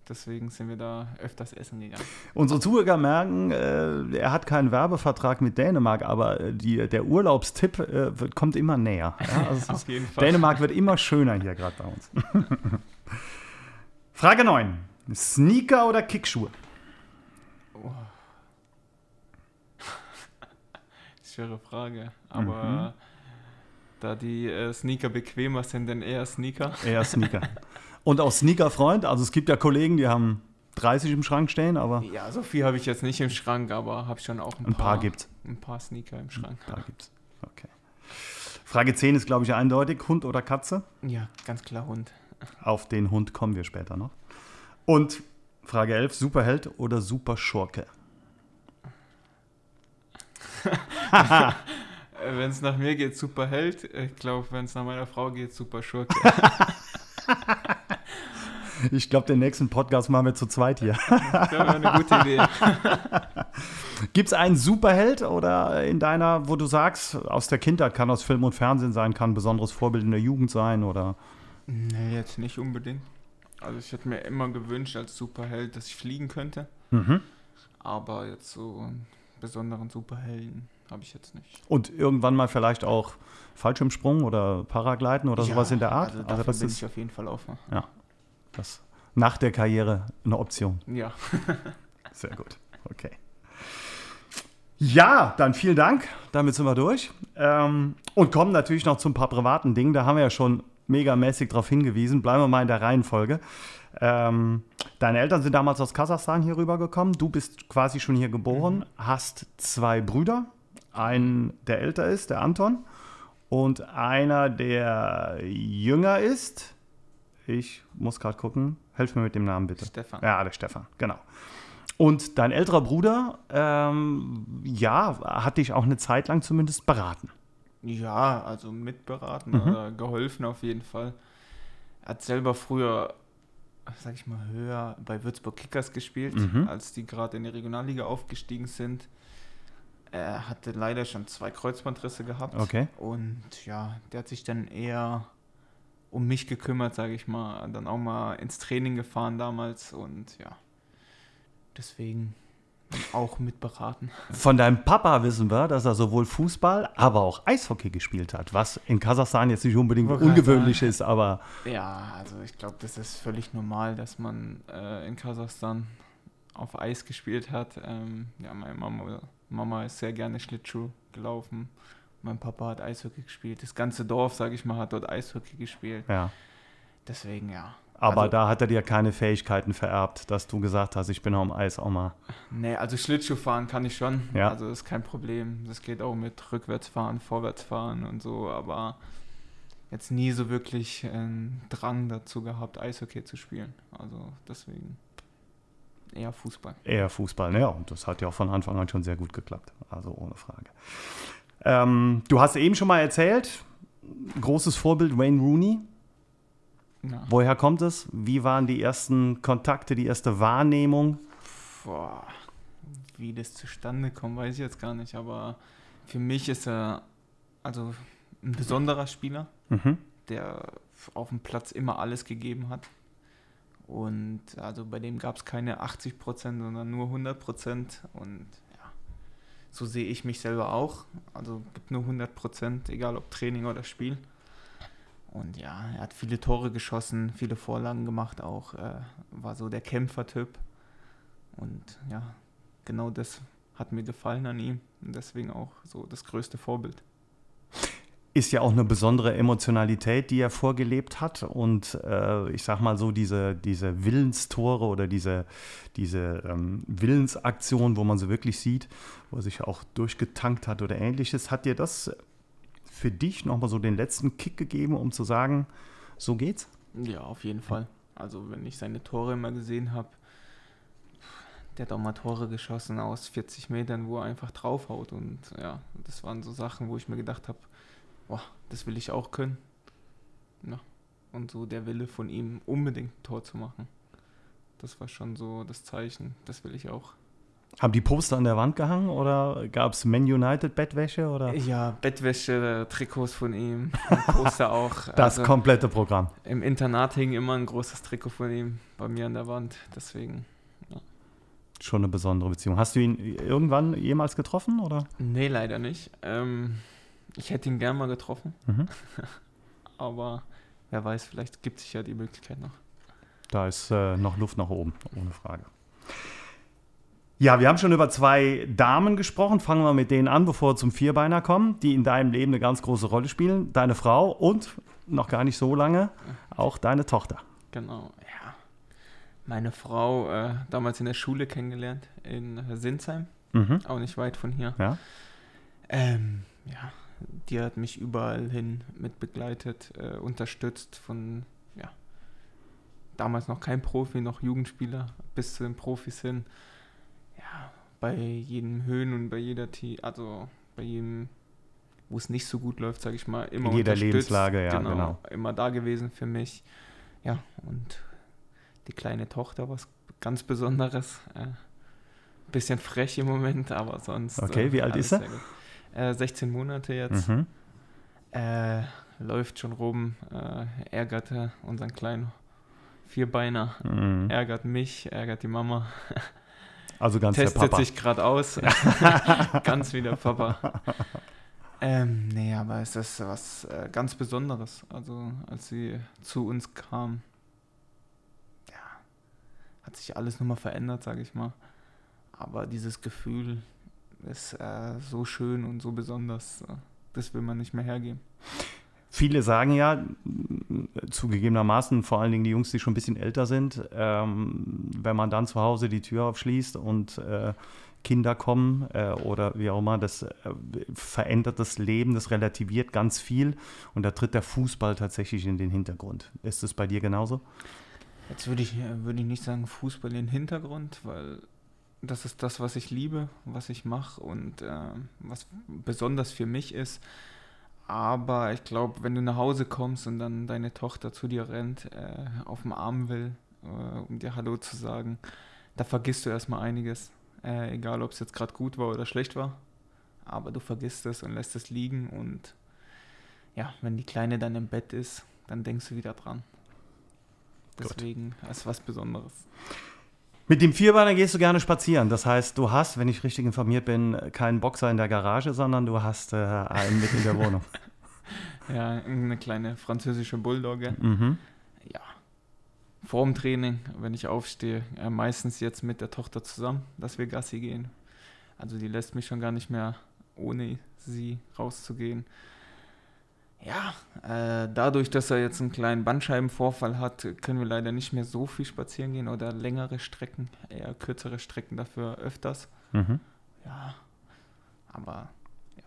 Deswegen sind wir da öfters essen gegangen. Unsere Zuhörer merken, äh, er hat keinen Werbevertrag mit Dänemark, aber äh, die, der Urlaubstipp äh, wird, kommt immer näher. Ja? Also Auf jeden Fall. Dänemark wird immer schöner hier gerade bei uns. Frage 9. Sneaker oder Kickschuhe? Oh. Schwere Frage. Aber Mhm. da die äh, Sneaker bequemer sind, dann eher Sneaker. Eher Sneaker. Und auch Sneaker-Freund. Also es gibt ja Kollegen, die haben 30 im Schrank stehen, aber Ja, so viel habe ich jetzt nicht im Schrank, aber habe schon auch ein, ein paar gibt's. Ein paar Sneaker im Schrank. Da gibt's. Okay. Frage 10 ist, glaube ich, eindeutig. Hund oder Katze? Ja, ganz klar Hund. Auf den Hund kommen wir später noch. Und Frage 11, Superheld oder Superschurke? Wenn es nach mir geht, super Held. Ich glaube, wenn es nach meiner Frau geht, super Schurke. Ich glaube, den nächsten Podcast machen wir zu zweit hier. Das wäre eine gute Idee. Gibt es einen Superheld oder in deiner, wo du sagst, aus der Kindheit kann aus Film und Fernsehen sein, kann ein besonderes Vorbild in der Jugend sein oder? Nee, jetzt nicht unbedingt. Also ich hätte mir immer gewünscht als Superheld, dass ich fliegen könnte. Mhm. Aber jetzt so einen besonderen Superhelden habe ich jetzt nicht. Und irgendwann mal vielleicht auch Fallschirmsprung oder Paragliden oder Ja, sowas in der Art? Also, Also, dafür das bin ist ich auf jeden Fall offen. ja, das nach der Karriere eine Option. Ja. Sehr gut. Okay. Ja, dann vielen Dank. Damit sind wir durch. Ähm, und kommen natürlich noch zu ein paar privaten Dingen. Da haben wir ja schon megamäßig darauf hingewiesen. Bleiben wir mal in der Reihenfolge. Ähm, deine Eltern sind damals aus Kasachstan hier rübergekommen. Du bist quasi schon hier geboren, hast zwei Brüder. Einen, der älter ist, der Anton. Und einer, der jünger ist. Ich muss gerade gucken. Helf mir mit dem Namen bitte. Stefan. Ja, der Stefan, genau. Und dein älterer Bruder, ähm, ja, hat dich auch eine Zeit lang zumindest beraten. Ja, also mitberaten Mhm. oder geholfen auf jeden Fall. Er hat selber früher, sag ich mal, höher bei Würzburg Kickers gespielt, Mhm. als die gerade in die Regionalliga aufgestiegen sind. Er hatte leider schon zwei Kreuzbandrisse gehabt. Okay. Und ja, der hat sich dann eher um mich gekümmert, sage ich mal. Dann auch mal ins Training gefahren damals und ja, deswegen auch mitberaten. Von deinem Papa wissen wir, dass er sowohl Fußball, aber auch Eishockey gespielt hat, was in Kasachstan jetzt nicht unbedingt Wollte ungewöhnlich ist, aber Ja, also ich glaube, das ist völlig normal, dass man äh, in Kasachstan auf Eis gespielt hat. Ähm, ja, meine Mama, Mama ist sehr gerne Schlittschuh gelaufen. Mein Papa hat Eishockey gespielt. Das ganze Dorf, sage ich mal, hat dort Eishockey gespielt. ja. Deswegen ja. Aber Also- da hat er dir keine Fähigkeiten vererbt, dass du gesagt hast, ich bin am Eis auch mal. Nee, also Schlittschuh fahren kann ich schon. Ja. Also das ist kein Problem. Das geht auch mit Rückwärtsfahren, Vorwärtsfahren und so, aber jetzt nie so wirklich einen Drang dazu gehabt, Eishockey zu spielen. Also deswegen eher Fußball. Eher Fußball, ja, und das hat ja auch von Anfang an schon sehr gut geklappt. Also ohne Frage. Ähm, du hast eben schon mal erzählt, großes Vorbild Wayne Rooney. Ja. Woher kommt es? Wie waren die ersten Kontakte, die erste Wahrnehmung? Boah, wie das zustande kommt, weiß ich jetzt gar nicht, aber für mich ist er also ein besonderer Spieler. Mhm. der auf dem Platz immer alles gegeben hat. Und also bei dem gab es keine 80 Prozent, sondern nur 100 Prozent. Und ja, so sehe ich mich selber auch. Also gibt nur 100 Prozent, egal ob Training oder Spiel. Und ja, er hat viele Tore geschossen, viele Vorlagen gemacht auch. Äh, war so der Kämpfertyp. Und ja, genau das hat mir gefallen an ihm. Und deswegen auch so das größte Vorbild. Ist ja auch eine besondere Emotionalität, die er vorgelebt hat. Und äh, ich sag mal so, diese, diese Willenstore oder diese, diese ähm, Willensaktion, wo man sie wirklich sieht, wo er sich auch durchgetankt hat oder ähnliches, hat dir das für dich nochmal so den letzten Kick gegeben, um zu sagen, so geht's? Ja, auf jeden Fall. Also wenn ich seine Tore immer gesehen habe, der hat auch mal Tore geschossen aus 40 Metern, wo er einfach draufhaut. Und ja, das waren so Sachen, wo ich mir gedacht habe, boah, das will ich auch können. Ja. Und so der Wille von ihm, unbedingt ein Tor zu machen. Das war schon so das Zeichen, das will ich auch. Haben die Poster an der Wand gehangen oder gab es Man United Bettwäsche oder Ja, Bettwäsche, Trikots von ihm, Poster auch. das Also komplette Programm? Im Internat hing immer ein großes Trikot von ihm bei mir an der Wand. Deswegen Schon eine besondere Beziehung. Hast du ihn irgendwann jemals getroffen oder? Nee, leider nicht. Ähm, ich hätte ihn gern mal getroffen, Mhm. aber wer weiß, vielleicht gibt sich ja die Möglichkeit noch. Da ist äh, noch Luft nach oben, ohne Frage. Ja, wir haben schon über zwei Damen gesprochen. Fangen wir mit denen an, bevor wir zum Vierbeiner kommen, die in deinem Leben eine ganz große Rolle spielen. Deine Frau und noch gar nicht so lange auch deine Tochter. Genau, ja. Meine Frau äh, damals in der Schule kennengelernt, in Sinsheim, Mhm. auch nicht weit von hier. Ja. Ähm, ja, die hat mich überall hin mit begleitet, äh, unterstützt von, ja, damals noch kein Profi, noch Jugendspieler, bis zu den Profis hin. Bei jedem Höhen und bei jeder, T also bei jedem, wo es nicht so gut läuft, sage ich mal, immer In jeder. Lebenslage, ja, genau. Immer da gewesen für mich. Ja, und die kleine Tochter was ganz Besonderes. Äh, Bisschen frech im Moment, aber sonst. Okay, wie alt ist er? Äh, 16 Monate jetzt. Mhm. Äh, läuft schon rum, äh, ärgerte unseren kleinen Vierbeiner, mhm. ärgert mich, ärgert die Mama. Also ganz Testet sich gerade aus. ganz wie der Papa. Ähm, nee, aber es ist was äh, ganz Besonderes. Also, als sie zu uns kam, ja, hat sich alles nochmal verändert, sage ich mal. Aber dieses Gefühl ist äh, so schön und so besonders, äh, das will man nicht mehr hergeben. Viele sagen ja, zugegebenermaßen, vor allen Dingen die Jungs, die schon ein bisschen älter sind, ähm, wenn man dann zu Hause die Tür aufschließt und äh, Kinder kommen äh, oder wie auch immer, das äh, verändert das Leben, das relativiert ganz viel und da tritt der Fußball tatsächlich in den Hintergrund. Ist es bei dir genauso? Jetzt würde ich, würd ich nicht sagen Fußball in den Hintergrund, weil das ist das, was ich liebe, was ich mache und äh, was besonders für mich ist. Aber ich glaube, wenn du nach Hause kommst und dann deine Tochter zu dir rennt, äh, auf dem Arm will, äh, um dir Hallo zu sagen, da vergisst du erstmal einiges. Äh, egal, ob es jetzt gerade gut war oder schlecht war. Aber du vergisst es und lässt es liegen. Und ja, wenn die Kleine dann im Bett ist, dann denkst du wieder dran. Deswegen Gut. ist was Besonderes. Mit dem Vierbeiner gehst du gerne spazieren. Das heißt, du hast, wenn ich richtig informiert bin, keinen Boxer in der Garage, sondern du hast äh, einen mit in der Wohnung. ja, eine kleine französische Bulldogge. Mhm. Ja. Vorm Training, wenn ich aufstehe, äh, meistens jetzt mit der Tochter zusammen, dass wir Gassi gehen. Also die lässt mich schon gar nicht mehr ohne sie rauszugehen ja, äh, dadurch, dass er jetzt einen kleinen Bandscheibenvorfall hat, können wir leider nicht mehr so viel spazieren gehen oder längere Strecken, eher kürzere Strecken dafür öfters. Mhm. Ja, aber ja,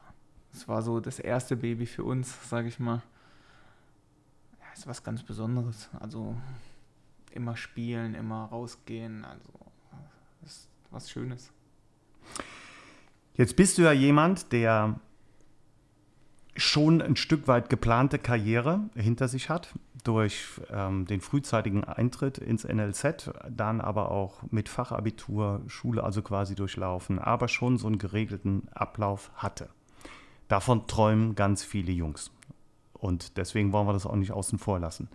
es war so das erste Baby für uns, sage ich mal. Ja, ist was ganz Besonderes. Also immer spielen, immer rausgehen, also ist was Schönes. Jetzt bist du ja jemand, der schon ein Stück weit geplante Karriere hinter sich hat, durch ähm, den frühzeitigen Eintritt ins NLZ, dann aber auch mit Fachabitur, Schule also quasi durchlaufen, aber schon so einen geregelten Ablauf hatte. Davon träumen ganz viele Jungs. Und deswegen wollen wir das auch nicht außen vor lassen.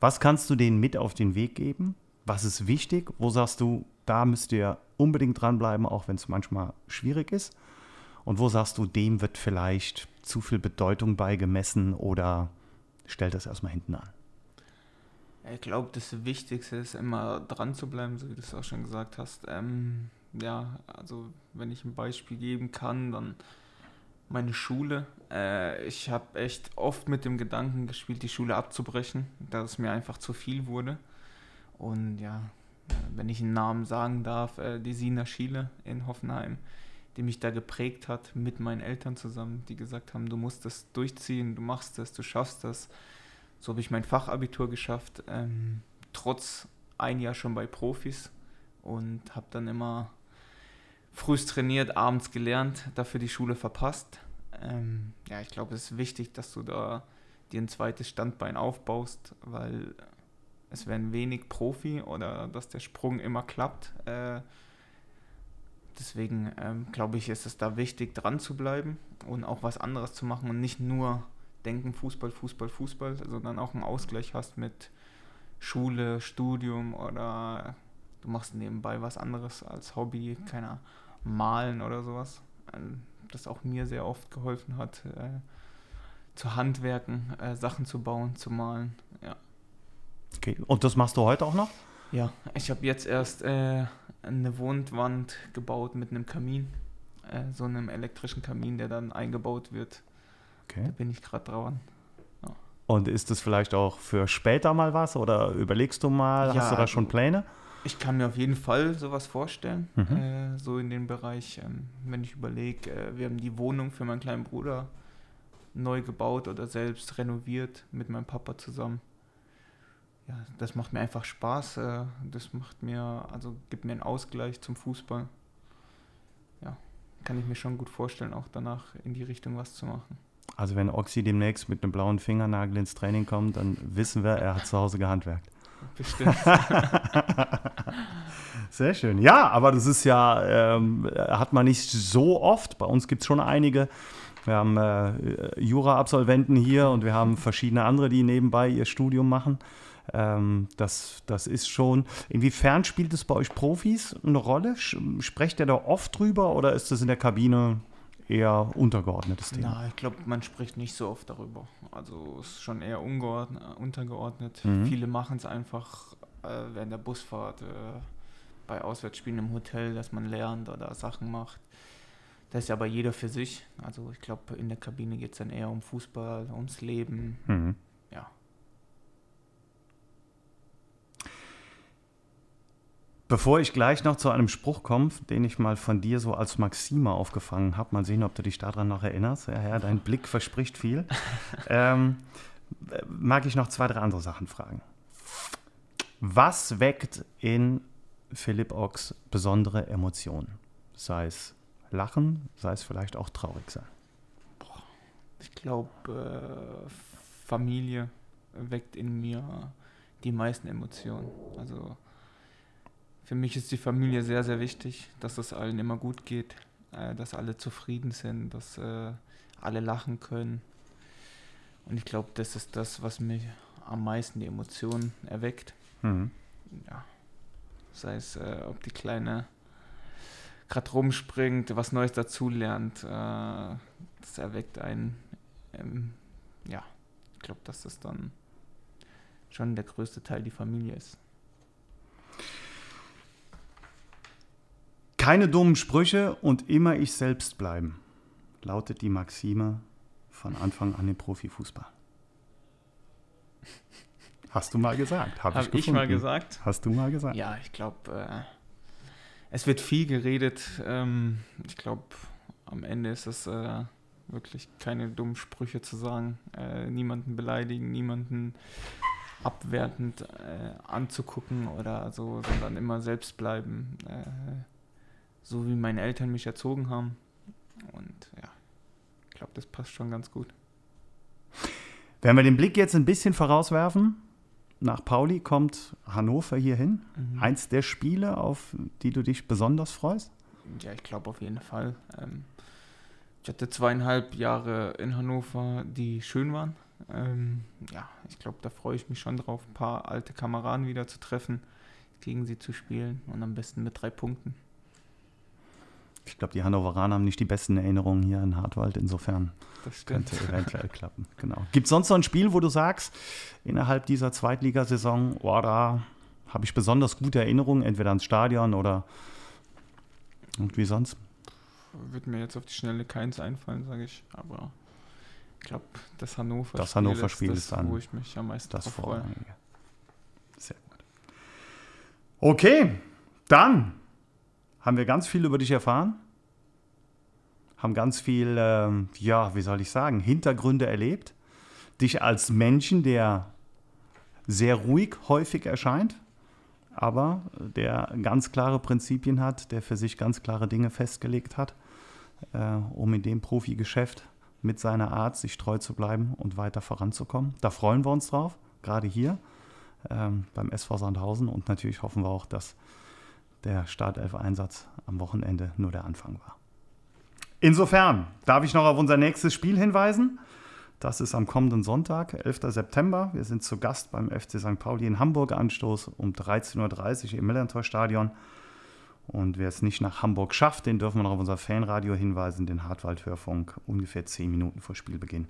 Was kannst du denen mit auf den Weg geben? Was ist wichtig? Wo sagst du, da müsst ihr unbedingt dranbleiben, auch wenn es manchmal schwierig ist? Und wo sagst du, dem wird vielleicht zu viel Bedeutung beigemessen oder stellt das erstmal hinten an? Ich glaube, das Wichtigste ist immer dran zu bleiben, so wie du es auch schon gesagt hast. Ähm, ja, also wenn ich ein Beispiel geben kann, dann meine Schule. Äh, ich habe echt oft mit dem Gedanken gespielt, die Schule abzubrechen, da es mir einfach zu viel wurde. Und ja, wenn ich einen Namen sagen darf, äh, die Sina Schiele in Hoffenheim die mich da geprägt hat, mit meinen Eltern zusammen, die gesagt haben, du musst das durchziehen, du machst das, du schaffst das. So habe ich mein Fachabitur geschafft, ähm, trotz ein Jahr schon bei Profis und habe dann immer frühst trainiert, abends gelernt, dafür die Schule verpasst. Ähm, ja, ich glaube, es ist wichtig, dass du da dir ein zweites Standbein aufbaust, weil es werden wenig Profi oder dass der Sprung immer klappt. Äh, Deswegen ähm, glaube ich, ist es da wichtig, dran zu bleiben und auch was anderes zu machen und nicht nur denken, Fußball, Fußball, Fußball, sondern auch einen Ausgleich hast mit Schule, Studium oder du machst nebenbei was anderes als Hobby, keiner Malen oder sowas. Ähm, das auch mir sehr oft geholfen hat, äh, zu handwerken, äh, Sachen zu bauen, zu malen. Ja. Okay, und das machst du heute auch noch? Ja, ich habe jetzt erst äh, eine Wohnwand gebaut mit einem Kamin, äh, so einem elektrischen Kamin, der dann eingebaut wird. Okay. Da bin ich gerade dran. Ja. Und ist das vielleicht auch für später mal was oder überlegst du mal, ja, hast du da schon Pläne? Ich kann mir auf jeden Fall sowas vorstellen, mhm. äh, so in dem Bereich, ähm, wenn ich überlege, äh, wir haben die Wohnung für meinen kleinen Bruder neu gebaut oder selbst renoviert mit meinem Papa zusammen ja, das macht mir einfach Spaß. Äh, das macht mir, also gibt mir einen Ausgleich zum Fußball. Ja, kann ich mir schon gut vorstellen, auch danach in die Richtung was zu machen. Also wenn Oxy demnächst mit einem blauen Fingernagel ins Training kommt, dann wissen wir, er hat zu Hause gehandwerkt. Bestimmt. Sehr schön. Ja, aber das ist ja, ähm, hat man nicht so oft. Bei uns gibt es schon einige. Wir haben äh, Jura-Absolventen hier und wir haben verschiedene andere, die nebenbei ihr Studium machen. Ähm, das, das ist schon. Inwiefern spielt es bei euch Profis eine Rolle? Sprecht ihr da oft drüber oder ist das in der Kabine eher untergeordnetes Thema? Na, ich glaube, man spricht nicht so oft darüber. Also es ist schon eher untergeordnet. Mhm. Viele machen es einfach äh, während der Busfahrt, äh, bei Auswärtsspielen im Hotel, dass man lernt oder Sachen macht. Das ist aber jeder für sich. Also ich glaube, in der Kabine geht es dann eher um Fußball, ums Leben. Mhm. Ja. Bevor ich gleich noch zu einem Spruch komme, den ich mal von dir so als Maxime aufgefangen habe, mal sehen, ob du dich daran noch erinnerst. Ja, ja dein Blick verspricht viel. ähm, mag ich noch zwei, drei andere Sachen fragen. Was weckt in Philipp Ochs besondere Emotionen? Sei es Lachen, sei es vielleicht auch traurig sein. Ich glaube, äh, Familie weckt in mir die meisten Emotionen. Also für mich ist die Familie sehr, sehr wichtig, dass es allen immer gut geht, äh, dass alle zufrieden sind, dass äh, alle lachen können. Und ich glaube, das ist das, was mir am meisten die Emotionen erweckt. Mhm. Ja. Sei es, äh, ob die Kleine gerade rumspringt, was Neues dazulernt, äh, das erweckt einen. Ähm, ja, ich glaube, dass das dann schon der größte Teil die Familie ist. Keine dummen Sprüche und immer ich selbst bleiben, lautet die Maxime von Anfang an im Profifußball. Hast du mal gesagt? Habe Hab ich, ich, mal gesagt? Hast du mal gesagt? Ja, ich glaube, äh, es wird viel geredet. Ähm, ich glaube, am Ende ist es äh, wirklich keine dummen Sprüche zu sagen. Äh, niemanden beleidigen, niemanden abwertend äh, anzugucken oder so, sondern immer selbst bleiben. So wie meine Eltern mich erzogen haben. Und ja, ich glaube, das passt schon ganz gut. Wenn wir den Blick jetzt ein bisschen vorauswerfen, nach Pauli kommt Hannover hierhin. Mhm. Eins der Spiele, auf die du dich besonders freust? Ja, ich glaube auf jeden Fall. Ähm, ich hatte zweieinhalb Jahre in Hannover, die schön waren. Ähm, ja, ich glaube, da freue ich mich schon drauf, ein paar alte Kameraden wieder zu treffen, gegen sie zu spielen und am besten mit drei Punkten. Ich glaube, die Hannoveraner haben nicht die besten Erinnerungen hier in Hartwald. Insofern könnte eventuell klappen. Genau. Gibt es sonst noch ein Spiel, wo du sagst, innerhalb dieser Zweitligasaison, oh, da habe ich besonders gute Erinnerungen, entweder ans Stadion oder irgendwie sonst? Wird mir jetzt auf die Schnelle keins einfallen, sage ich. Aber ich glaube, das Hannover-Spiel das Hannover -Spiel ist, das, wo ich mich am meisten das freue. Sehr gut. Okay, dann haben wir ganz viel über dich erfahren, haben ganz viel, ähm, ja, wie soll ich sagen, Hintergründe erlebt. Dich als Menschen, der sehr ruhig häufig erscheint, aber der ganz klare Prinzipien hat, der für sich ganz klare Dinge festgelegt hat, äh, um in dem Profigeschäft mit seiner Art sich treu zu bleiben und weiter voranzukommen. Da freuen wir uns drauf, gerade hier ähm, beim SV Sandhausen und natürlich hoffen wir auch, dass der Startelf-Einsatz am Wochenende nur der Anfang war. Insofern darf ich noch auf unser nächstes Spiel hinweisen. Das ist am kommenden Sonntag, 11. September. Wir sind zu Gast beim FC St. Pauli in Hamburg. Anstoß um 13.30 Uhr im Millantor-Stadion. Und wer es nicht nach Hamburg schafft, den dürfen wir noch auf unser Fanradio hinweisen, den Hartwald-Hörfunk. Ungefähr 10 Minuten vor Spielbeginn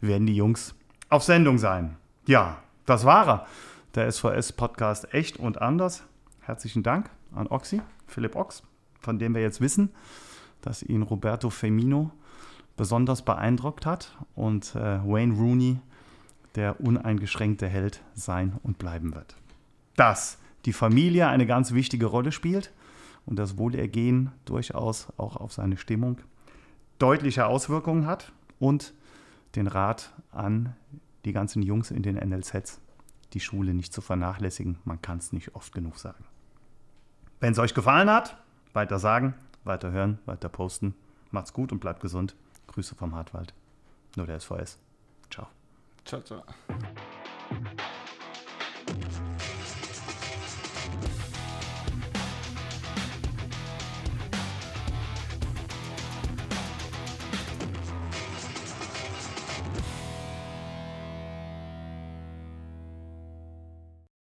werden die Jungs auf Sendung sein. Ja, das war er. Der SVS-Podcast Echt und Anders. Herzlichen Dank an Oxy, Philipp Ox, von dem wir jetzt wissen, dass ihn Roberto Femino besonders beeindruckt hat und äh, Wayne Rooney der uneingeschränkte Held sein und bleiben wird. Dass die Familie eine ganz wichtige Rolle spielt und das Wohlergehen durchaus auch auf seine Stimmung deutliche Auswirkungen hat und den Rat an die ganzen Jungs in den NLZs, die Schule nicht zu vernachlässigen. Man kann es nicht oft genug sagen. Wenn es euch gefallen hat, weiter sagen, weiter hören, weiter posten. Macht's gut und bleibt gesund. Grüße vom Hartwald. Nur der SVS. Ciao. Ciao, ciao.